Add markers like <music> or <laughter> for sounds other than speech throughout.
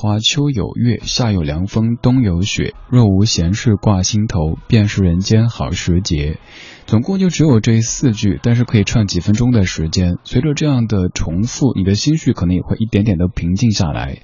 花秋有月，夏有凉风，冬有雪。若无闲事挂心头，便是人间好时节。总共就只有这四句，但是可以唱几分钟的时间。随着这样的重复，你的心绪可能也会一点点的平静下来。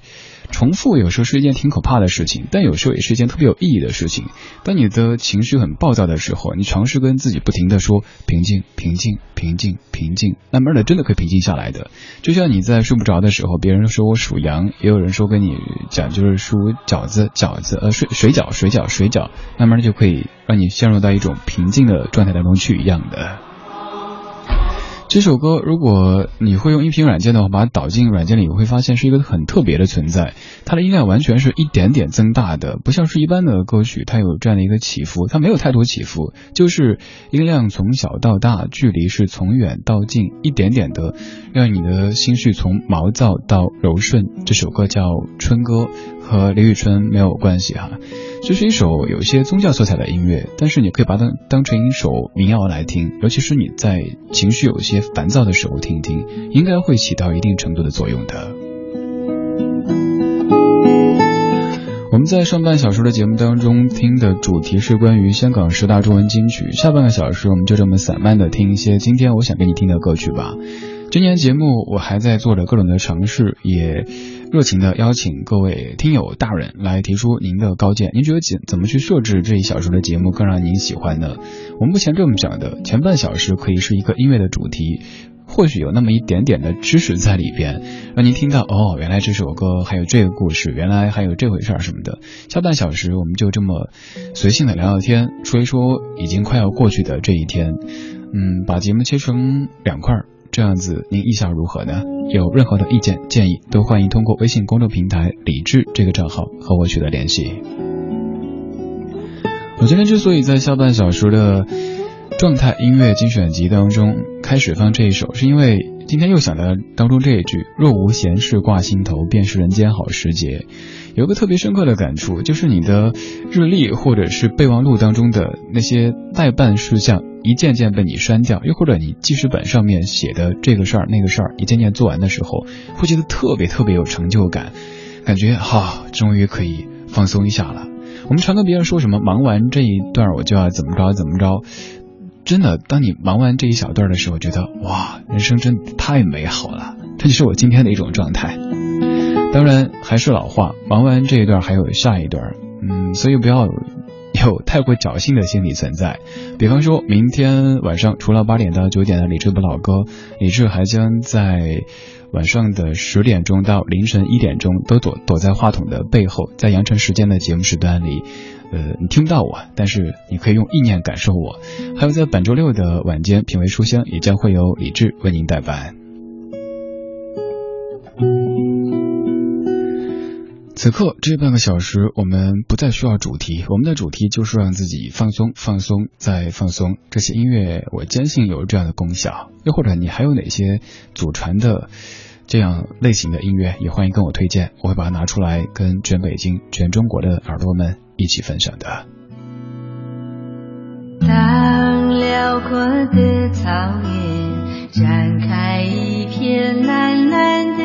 重复有时候是一件挺可怕的事情，但有时候也是一件特别有意义的事情。当你的情绪很暴躁的时候，你尝试跟自己不停的说平静、平静、平静、平静，慢慢的真的可以平静下来的。就像你在睡不着的时候，别人说我属羊，也有人说跟你讲就是属饺子、饺子呃水水饺、水饺、水饺，慢慢的就可以让你陷入到一种平静的状态当中去一样的。这首歌，如果你会用音频软件的话，把它导进软件里，你会发现是一个很特别的存在。它的音量完全是一点点增大的，不像是一般的歌曲，它有这样的一个起伏，它没有太多起伏，就是音量从小到大，距离是从远到近，一点点的，让你的心绪从毛躁到柔顺。这首歌叫《春歌》，和李宇春没有关系哈。这是一首有一些宗教色彩的音乐，但是你可以把它当成一首民谣来听，尤其是你在情绪有些烦躁的时候听听，应该会起到一定程度的作用的。我们在上半小时的节目当中听的主题是关于香港十大中文金曲，下半个小时我们就这么散漫的听一些今天我想给你听的歌曲吧。今年节目我还在做着各种的尝试，也热情的邀请各位听友大人来提出您的高见。您觉得怎怎么去设置这一小时的节目更让您喜欢呢？我们目前这么讲的，前半小时可以是一个音乐的主题，或许有那么一点点的知识在里边，让您听到哦，原来这首歌还有这个故事，原来还有这回事儿什么的。下半小时我们就这么随性的聊聊天，说一说已经快要过去的这一天。嗯，把节目切成两块儿。这样子，您意下如何呢？有任何的意见建议，都欢迎通过微信公众平台“理智”这个账号和我取得联系。我今天之所以在下半小时的状态音乐精选集当中开始放这一首，是因为今天又想到当中这一句“若无闲事挂心头，便是人间好时节”。有个特别深刻的感触，就是你的日历或者是备忘录当中的那些待办事项。一件件被你删掉，又或者你记事本上面写的这个事儿那个事儿，一件件做完的时候，会觉得特别特别有成就感，感觉哈，终于可以放松一下了。我们常跟别人说什么，忙完这一段我就要怎么着怎么着，真的，当你忙完这一小段的时候，觉得哇，人生真的太美好了，这就是我今天的一种状态。当然还是老话，忙完这一段还有下一段，嗯，所以不要。有太过侥幸的心理存在，比方说明天晚上除了八点到九点的李志不老歌，李志还将在晚上的十点钟到凌晨一点钟都躲躲在话筒的背后，在羊城时间的节目时段里，呃，你听不到我，但是你可以用意念感受我。还有在本周六的晚间品味书香，也将会由李志为您代班。此刻这半个小时，我们不再需要主题，我们的主题就是让自己放松、放松再放松。这些音乐，我坚信有这样的功效。又或者你还有哪些祖传的这样类型的音乐，也欢迎跟我推荐，我会把它拿出来跟全北京、全中国的耳朵们一起分享的。当辽阔的草原展开一片蓝蓝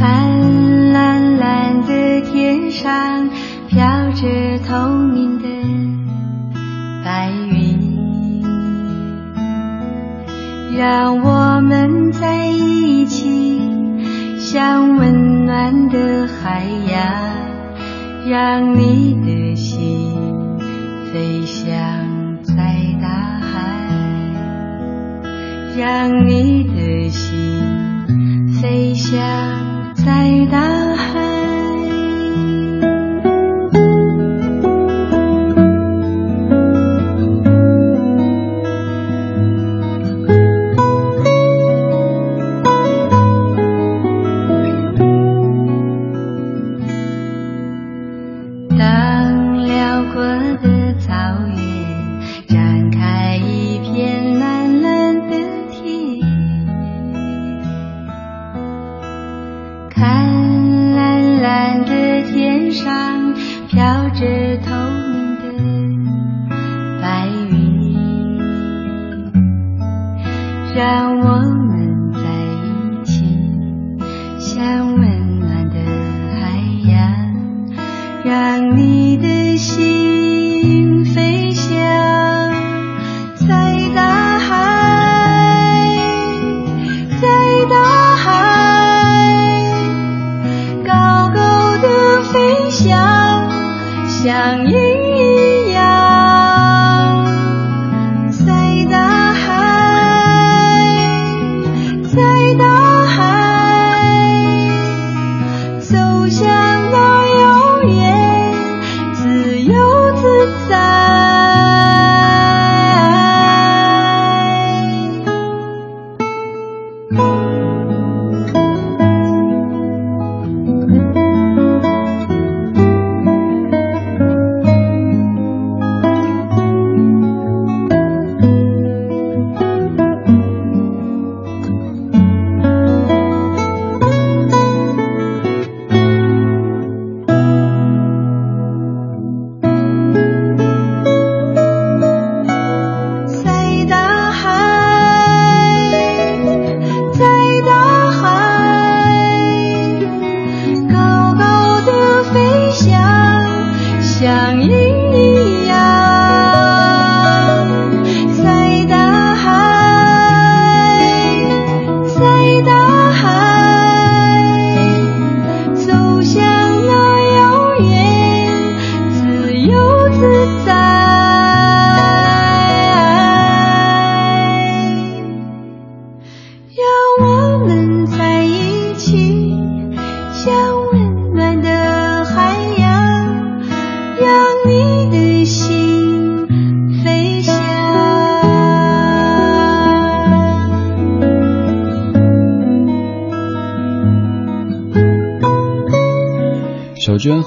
蓝蓝的天上飘着透明的白云让我们在一起，像温暖的海洋，让你的心飞翔在大海，让你的心飞翔。在大 ra quá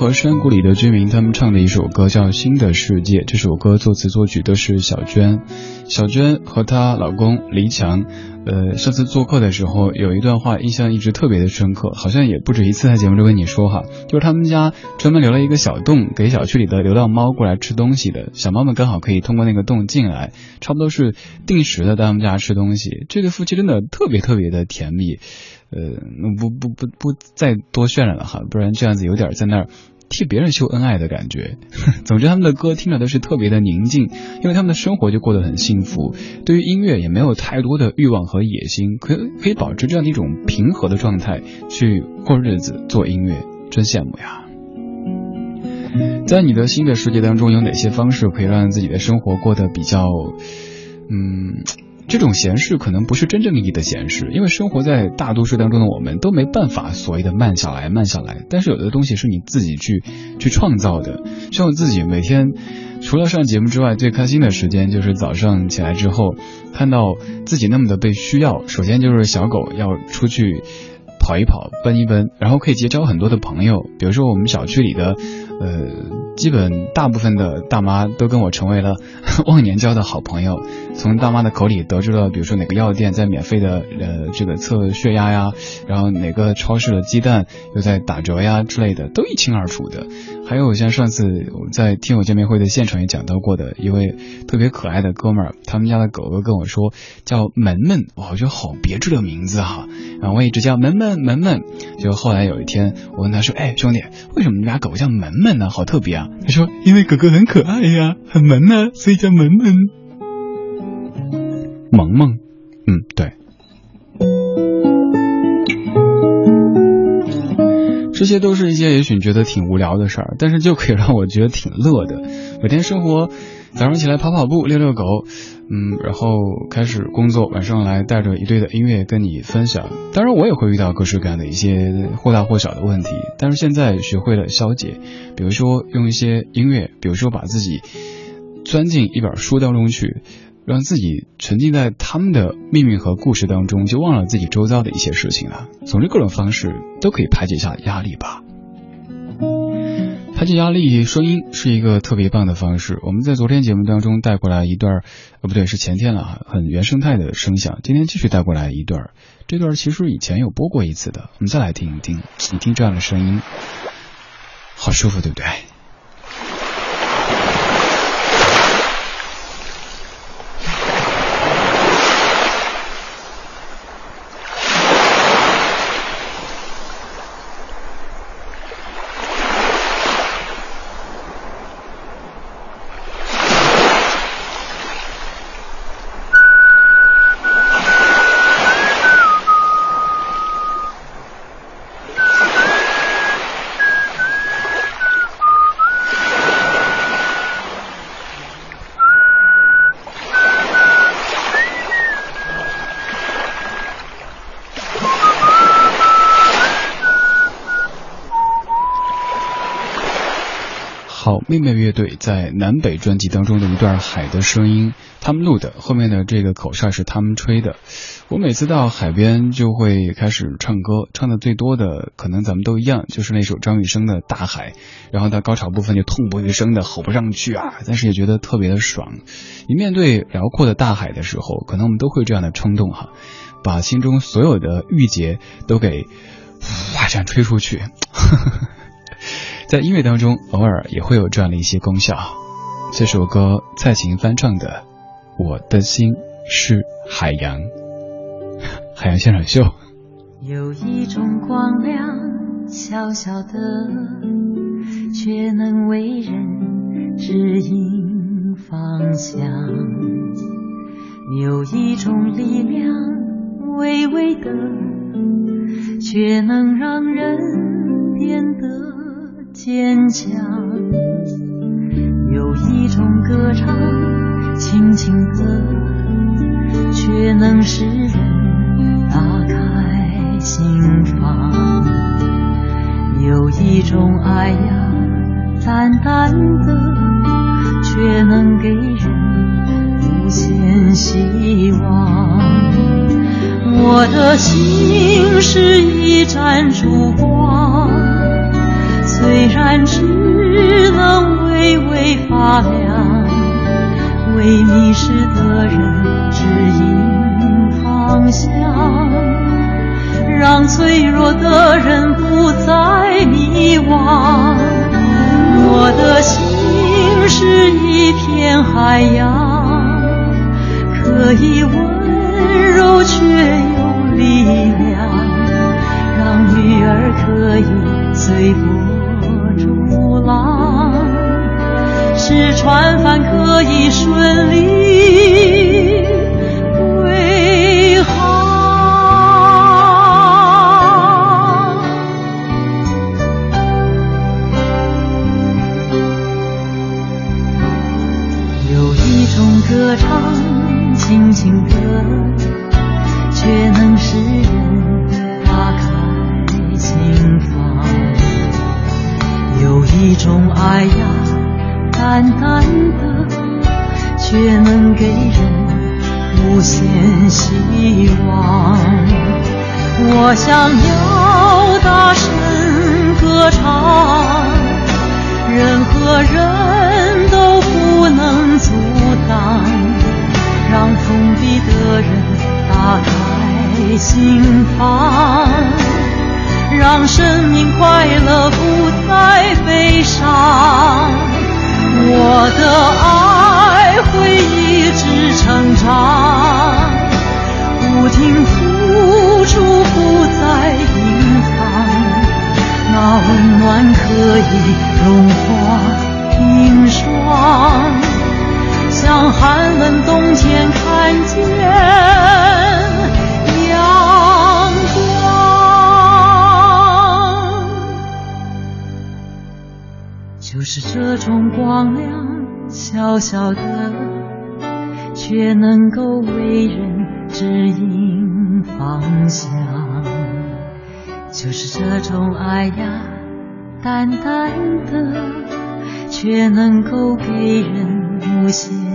和山谷里的居民他们唱的一首歌叫《新的世界》，这首歌作词作曲都是小娟。小娟和她老公黎强，呃，上次做客的时候有一段话印象一直特别的深刻，好像也不止一次在节目中跟你说哈，就是他们家专门留了一个小洞给小区里的流浪猫过来吃东西的，小猫们刚好可以通过那个洞进来，差不多是定时的在他们家吃东西。这对夫妻真的特别特别的甜蜜。呃，不不不不再多渲染了哈，不然这样子有点在那儿替别人秀恩爱的感觉。<laughs> 总之，他们的歌听着都是特别的宁静，因为他们的生活就过得很幸福，对于音乐也没有太多的欲望和野心，可以可以保持这样的一种平和的状态去过日子、做音乐，真羡慕呀。在你的新的世界当中，有哪些方式可以让自己的生活过得比较，嗯？这种闲适可能不是真正意义的闲适，因为生活在大都市当中的我们都没办法所谓的慢下来，慢下来。但是有的东西是你自己去去创造的，像我自己每天除了上节目之外，最开心的时间就是早上起来之后，看到自己那么的被需要。首先就是小狗要出去跑一跑，奔一奔，然后可以结交很多的朋友，比如说我们小区里的。呃，基本大部分的大妈都跟我成为了 <laughs> 忘年交的好朋友。从大妈的口里得知了，比如说哪个药店在免费的呃这个测血压呀，然后哪个超市的鸡蛋又在打折呀之类的，都一清二楚的。还有像上次我在听友见面会的现场也讲到过的一位特别可爱的哥们儿，他们家的狗狗跟我说叫门门，我觉得好别致的名字哈。然后我一直叫门门门门，就后来有一天我问他说，哎兄弟，为什么你家狗叫门门好特别啊。他说因为狗狗很可爱呀，很萌呢，所以叫萌萌。萌萌，嗯，对。这些都是一些也许你觉得挺无聊的事儿，但是就可以让我觉得挺乐的。每天生活，早上起来跑跑步、遛遛狗，嗯，然后开始工作，晚上来带着一堆的音乐跟你分享。当然，我也会遇到各式各样的一些或大或小的问题，但是现在学会了消解，比如说用一些音乐，比如说把自己钻进一本书当中去。让自己沉浸在他们的命运和故事当中，就忘了自己周遭的一些事情了。总之，各种方式都可以排解一下压力吧。排解压力，声音是一个特别棒的方式。我们在昨天节目当中带过来一段，呃，不对，是前天了，很原生态的声响。今天继续带过来一段，这段其实以前有播过一次的，我们再来听一听。你听这样的声音，好舒服，对不对？妹妹乐队在南北专辑当中的一段海的声音，他们录的，后面的这个口哨是他们吹的。我每次到海边就会开始唱歌，唱的最多的可能咱们都一样，就是那首张雨生的《大海》，然后到高潮部分就痛不欲生的吼不上去啊，但是也觉得特别的爽。你面对辽阔的大海的时候，可能我们都会这样的冲动哈，把心中所有的郁结都给哇这样吹出去。呵呵在音乐当中，偶尔也会有这样的一些功效。这首歌蔡琴翻唱的《我的心是海洋》，<laughs> 海洋现场秀。有一种光亮，小小的，却能为人指引方向；有一种力量，微微的，却能让人变得。坚强，有一种歌唱，轻轻的，却能使人打开心房。有一种爱呀，淡淡的，却能给人无限希望。我的心是一盏烛光。虽然只能微微发亮，为迷失的人指引方向，让脆弱的人不再迷惘。我的心是一片海洋，可以温柔却有力量，让鱼儿可以随波吃船帆可以顺利归航。有一种歌唱却能给人无限希望。我想要大声歌唱，任何人都不能阻挡。让封闭的人打开心房，让生命快乐不再悲伤。我的爱会一直成长，不停付出不再隐藏，那温暖可以融化冰霜。像寒冷冬天看见种光亮，小小的，却能够为人指引方向。就是这种爱呀，淡淡的，却能够给人无限。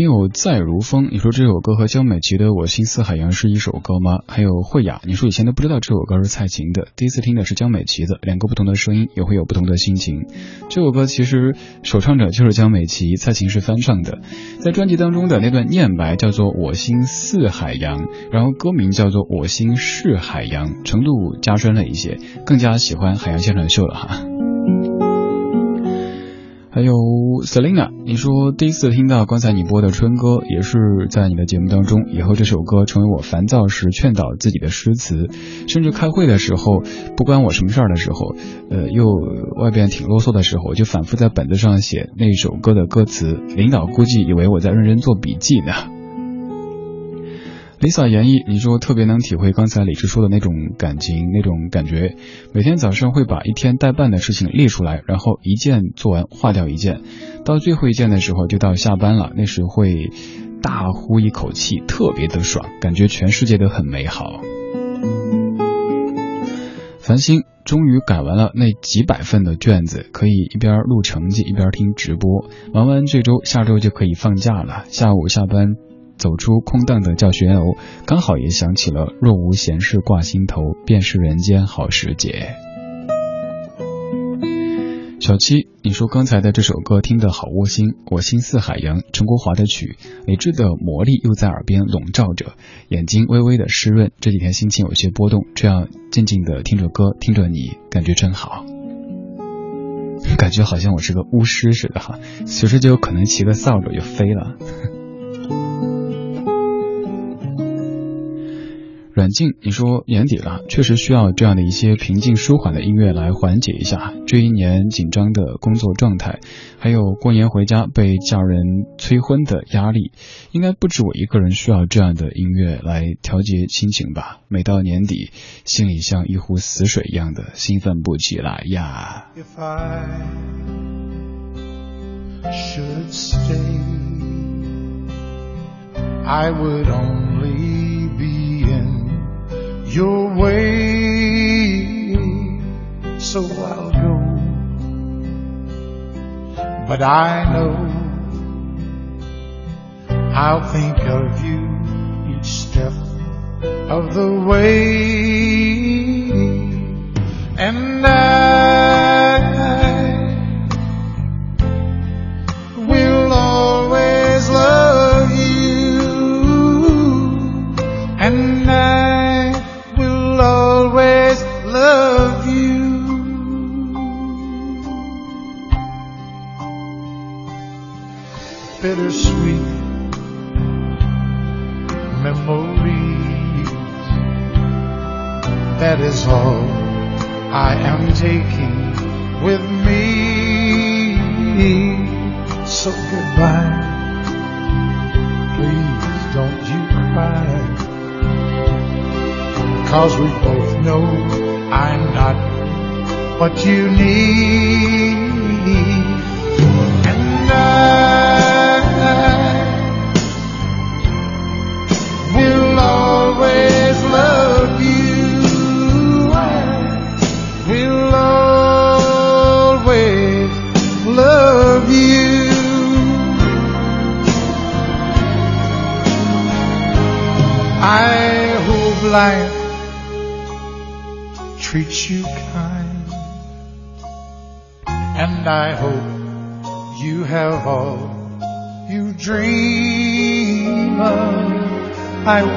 听友再如风，你说这首歌和江美琪的《我心似海洋》是一首歌吗？还有慧雅，你说以前都不知道这首歌是蔡琴的，第一次听的是江美琪的，两个不同的声音也会有不同的心情。这首歌其实首唱者就是江美琪，蔡琴是翻唱的。在专辑当中的那段念白叫做《我心似海洋》，然后歌名叫做《我心是海洋》，程度加深了一些，更加喜欢海洋现场秀了哈。还有 Selina，你说第一次听到刚才你播的春歌，也是在你的节目当中。以后这首歌成为我烦躁时劝导自己的诗词，甚至开会的时候，不关我什么事儿的时候，呃，又外边挺啰嗦的时候，我就反复在本子上写那首歌的歌词。领导估计以为我在认真做笔记呢。Lisa 言绎，你说特别能体会刚才李志说的那种感情、那种感觉。每天早上会把一天待办的事情列出来，然后一件做完，划掉一件。到最后一件的时候，就到下班了。那时会大呼一口气，特别的爽，感觉全世界都很美好。繁星终于改完了那几百份的卷子，可以一边录成绩一边听直播。忙完这周，下周就可以放假了。下午下班。走出空荡的教学楼，刚好也想起了“若无闲事挂心头，便是人间好时节”。小七，你说刚才的这首歌听得好窝心，我心似海洋，陈国华的曲，理智的魔力又在耳边笼罩着，眼睛微微的湿润。这几天心情有些波动，这样静静的听着歌，听着你，感觉真好，感觉好像我是个巫师似的哈，随时就有可能骑个扫帚就飞了。软静，你说年底了，确实需要这样的一些平静舒缓的音乐来缓解一下这一年紧张的工作状态，还有过年回家被家人催婚的压力，应该不止我一个人需要这样的音乐来调节心情吧。每到年底，心里像一壶死水一样的兴奋不起来呀。Your way, so I'll go. but I know I'll think of you each step of the way.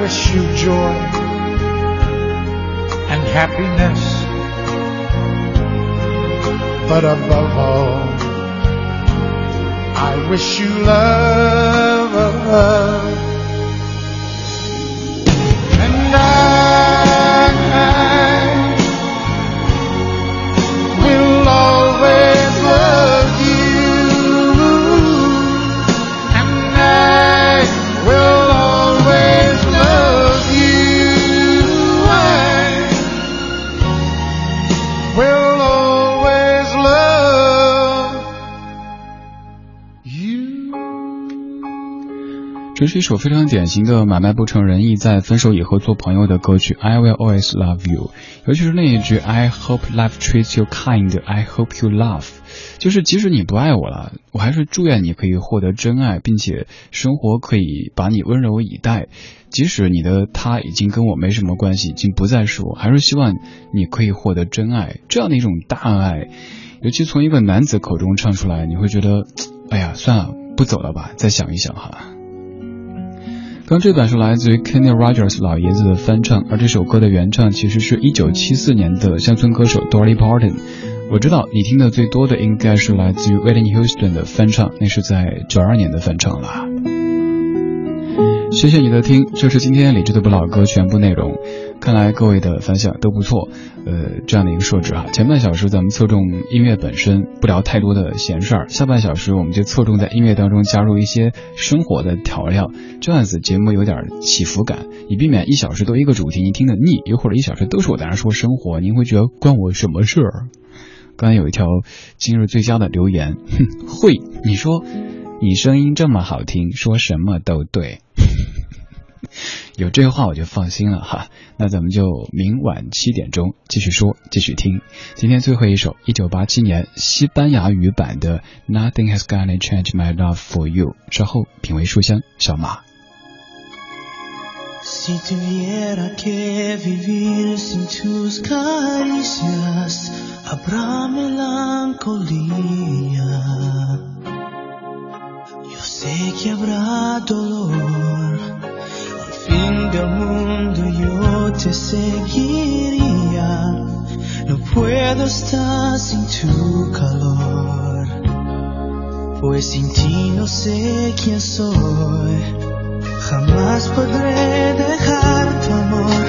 Wish you joy and happiness, but above all, I wish you love. 是一首非常典型的买卖不成仁义，在分手以后做朋友的歌曲。I will always love you，尤其是那一句 I hope life treats you kind，I hope you Love，就是即使你不爱我了，我还是祝愿你可以获得真爱，并且生活可以把你温柔以待。即使你的他已经跟我没什么关系，已经不再是我，还是希望你可以获得真爱，这样的一种大爱，尤其从一个男子口中唱出来，你会觉得，哎呀，算了，不走了吧，再想一想哈。刚这段是来自于 Kenny Rogers 老爷子的翻唱，而这首歌的原唱其实是一九七四年的乡村歌手 Dolly Parton。我知道你听的最多的应该是来自于 Whitney Houston 的翻唱，那是在九二年的翻唱了。谢谢你的听，这是今天理智的不老歌全部内容。看来各位的反响都不错，呃，这样的一个设置哈。前半小时咱们侧重音乐本身，不聊太多的闲事儿；下半小时我们就侧重在音乐当中加入一些生活的调料，这样子节目有点起伏感，以避免一小时都一个主题，您听得腻；又或者一小时都是我在那说生活，您会觉得关我什么事儿？刚才有一条今日最佳的留言，哼，会，你说你声音这么好听，说什么都对。有这话我就放心了哈，那咱们就明晚七点钟继续说，继续听。今天最后一首，一九八七年西班牙语版的《Nothing Has Gonna Change My Love for You》，稍后品味书香，小马。Fin del mundo yo te seguiría. No puedo estar sin tu calor. Pues sin ti no sé quién soy. Jamás podré dejar tu amor